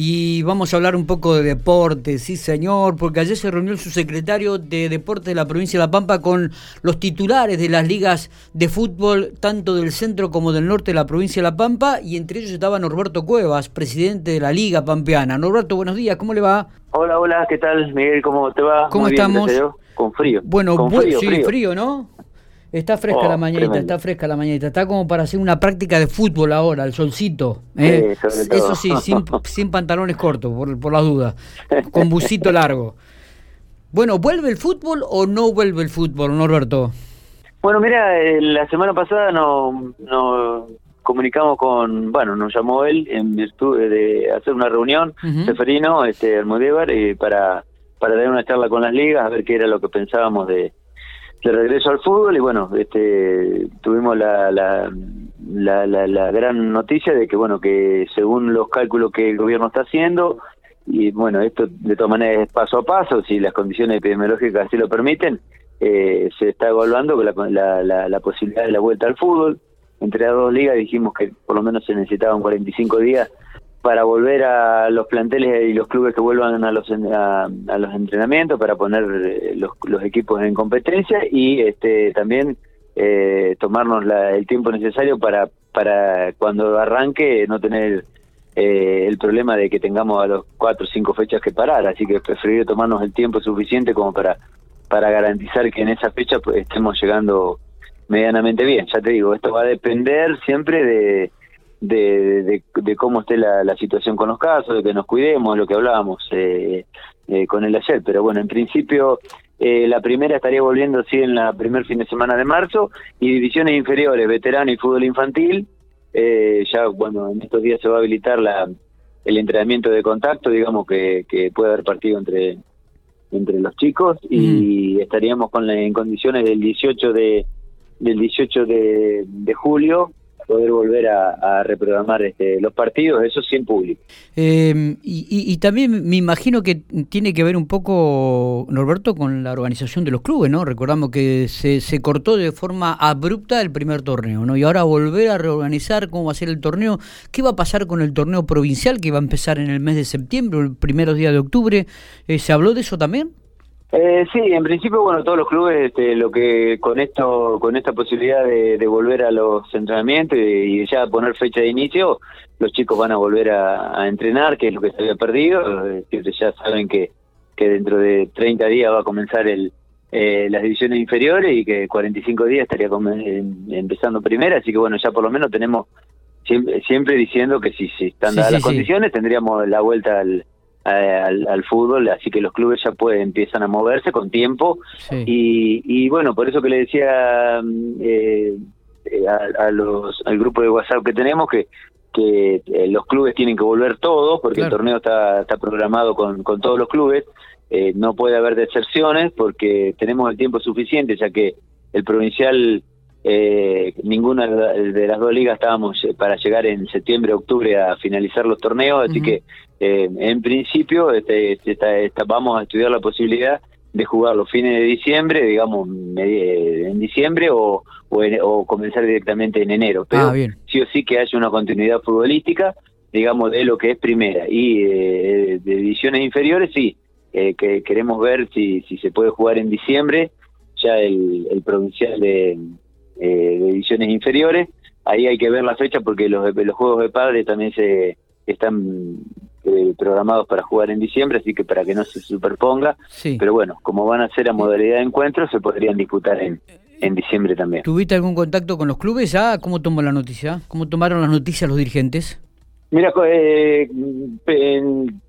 Y vamos a hablar un poco de deporte, sí señor, porque ayer se reunió el subsecretario de Deporte de la provincia de La Pampa con los titulares de las ligas de fútbol, tanto del centro como del norte de la provincia de La Pampa, y entre ellos estaba Norberto Cuevas, presidente de la Liga Pampeana. Norberto, buenos días, ¿cómo le va? Hola, hola, ¿qué tal, Miguel? ¿Cómo te va? ¿Cómo estamos? con frío. Bueno, con frío, sí, frío, ¿no? Está fresca Oh, la mañanita, tremendo. está fresca la mañanita. Está como para hacer una práctica de fútbol ahora, el solcito. ¿eh? Sí. Eso sí, sin, sin pantalones cortos, por, por las dudas. Con busito largo. Bueno, ¿vuelve el fútbol o no vuelve el fútbol, Norberto? Bueno, mira, eh, la semana pasada nos nos comunicamos con, bueno, nos llamó él en virtud de hacer una reunión, Ujú. Seferino, este, Almodévar, eh, para, para dar una charla con las ligas, a ver qué era lo que pensábamos de, de regreso al fútbol y bueno, este, tuvimos la, la, la, la, la gran noticia de que bueno, que según los cálculos que el gobierno está haciendo, y bueno, esto de todas maneras es paso a paso, si las condiciones epidemiológicas así lo permiten, eh, se está evaluando la, la, la, la posibilidad de la vuelta al fútbol. Entre las dos ligas dijimos que por lo menos se necesitaban 45 días para volver a los planteles y los clubes que vuelvan a los a, los entrenamientos para poner eh, los, los equipos en competencia y este también eh, tomarnos la- el tiempo necesario para para cuando arranque no tener eh, el problema de que tengamos a los cuatro o cinco fechas que parar. Así que preferiría tomarnos el tiempo suficiente como para para garantizar que en esa fecha pues, estemos llegando medianamente bien. Ya te digo esto va a depender siempre de de, de, de cómo esté la, la situación con los casos, de que nos cuidemos, lo que hablábamos eh, eh, con el ayer. Pero bueno, en principio eh, la primera estaría volviendo sí en la primer fin de semana de marzo y divisiones inferiores, veterano y fútbol infantil. eh, ya bueno, en estos días se va a habilitar la, el entrenamiento de contacto, digamos que, que puede haber partido entre entre los chicos y estaríamos con la- en condiciones del 18 de del 18 de, de julio poder volver a, reprogramar este, los partidos, eso sin público. Eh, y, y- y también me imagino que tiene que ver un poco, Norberto, con la organización de los clubes, ¿no? Recordamos que se, se cortó de forma abrupta el primer torneo, ¿no? Y ahora volver a reorganizar cómo va a ser el torneo, qué va a pasar con el torneo provincial que va a empezar en el mes de septiembre, el primeros días de octubre. Eh, ¿Se habló de eso también? Eh, sí, en principio, bueno, todos los clubes, este, lo que con esto, con esta posibilidad de, de volver a los entrenamientos y, ya poner fecha de inicio, los chicos van a volver a, a entrenar, que es lo que se había perdido. Decir, ya saben que, que dentro de 30 días va a comenzar el, eh, las divisiones inferiores y que 45 días estaría em- empezando primera, así que bueno, ya por lo menos tenemos siempre, siempre diciendo que si, si están Sí, dadas sí, las sí. condiciones tendríamos la vuelta al, al, al fútbol, así que los clubes ya pueden, empiezan a moverse con tiempo Sí. y, y bueno, por eso que le decía mm, eh, eh, a, a los, al grupo de WhatsApp que tenemos que que eh, los clubes tienen que volver todos porque Claro. el torneo está, está programado con, con todos los clubes, eh, no puede haber deserciones porque tenemos el tiempo suficiente ya que el provincial eh, ninguna de las dos ligas estábamos eh, para llegar en septiembre octubre a finalizar los torneos así que eh, en principio este, este, está- está- vamos a estudiar la posibilidad de jugar los fines de diciembre, digamos, medi- en diciembre o, o, en- o comenzar directamente en enero. Pero Ah, bien. sí o sí que haya una continuidad futbolística, digamos, de lo que es primera. Y eh, de divisiones inferiores, sí, eh, que queremos ver si, si se puede jugar en diciembre, ya el, el provincial de, eh, de divisiones inferiores. Ahí hay que ver la fecha porque los, los juegos de padre también se están eh, programados para jugar en diciembre, así que para que no se superponga. Sí. Pero bueno, como van a ser a modalidad de encuentro, se podrían disputar en, en diciembre también. ¿Tuviste algún contacto con los clubes ya? ¿Cómo tomó la noticia? ¿Cómo tomaron las noticias los dirigentes? Mira, eh,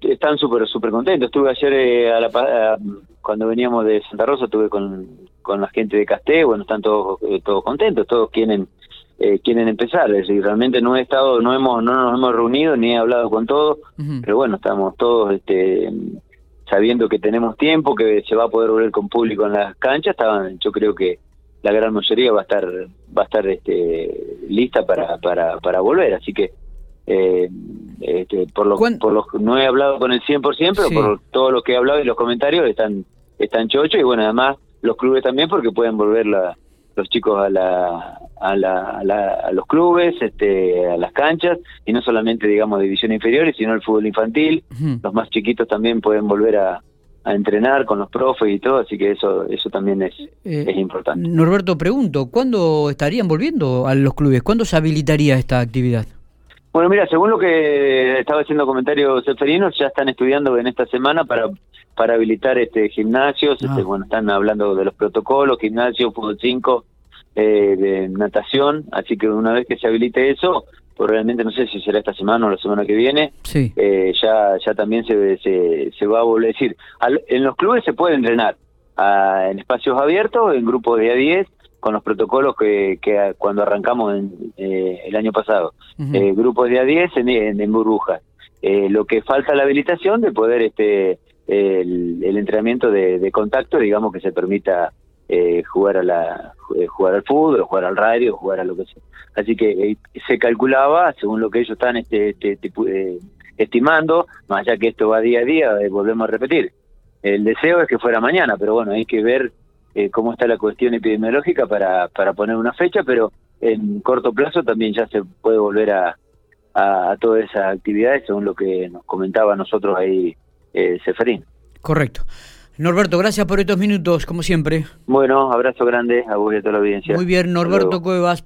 están súper súper contentos. Estuve ayer eh, a la, a- cuando veníamos de Santa Rosa, estuve con, con la gente de Casté, bueno, están todos eh, todos contentos, todos quieren eh, quieren empezar. Es decir, realmente no he estado, no hemos no nos hemos reunido ni he hablado con todos, pero bueno, estamos todos este sabiendo que tenemos tiempo, que se va a poder volver con público en las canchas, estaban, yo creo que la gran mayoría va a estar va a estar este, lista para, para, para volver, así que eh, este, por lo, ¿Cuán- por lo no he hablado con el 100%, pero Sí. por todo lo que he hablado y los comentarios están están chochos y bueno, además los clubes también porque pueden volver la, los chicos a la, a, la, a, los clubes, este, a las canchas, y no solamente, digamos, división inferiores, sino el fútbol infantil. Los más chiquitos también pueden volver a, a entrenar con los profes y todo, así que eso eso también es, eh, es importante. Norberto, pregunto, ¿cuándo estarían volviendo a los clubes? ¿Cuándo se habilitaría esta actividad? Bueno, mira, según lo que estaba haciendo comentarios Seferinos, ya están estudiando en esta semana para para habilitar este gimnasios, este, ah. bueno, están hablando de los protocolos, gimnasio, fútbol 5, eh, de natación, así que una vez que se habilite eso, probablemente no sé si será esta semana o la semana que viene, eh, ya ya también se, se, se, va a volver a decir, en los clubes se puede entrenar en espacios abiertos, en grupos de A10, con los protocolos que, que cuando arrancamos en, eh, el año pasado, eh, grupos de A10 en, en, burbujas. lo que falta la habilitación de poder este el, entrenamiento de, de, contacto, digamos que se permita eh, jugar a la eh, jugar al fútbol, jugar al radio, jugar a lo que sea. Así que eh, se calculaba, según lo que ellos están este, este, este estimando, más allá que esto va día a día, volvemos a repetir. El deseo es que fuera mañana, pero bueno, hay que ver cómo está la cuestión epidemiológica para, para poner una fecha, pero en corto plazo también ya se puede volver a, a, a todas esas actividades, según lo que nos comentaba nosotros ahí eh, Seferín. Correcto. Norberto, gracias por estos minutos, como siempre. Bueno, abrazo grande a vos y a toda la audiencia. Muy bien, Norberto Cuevas.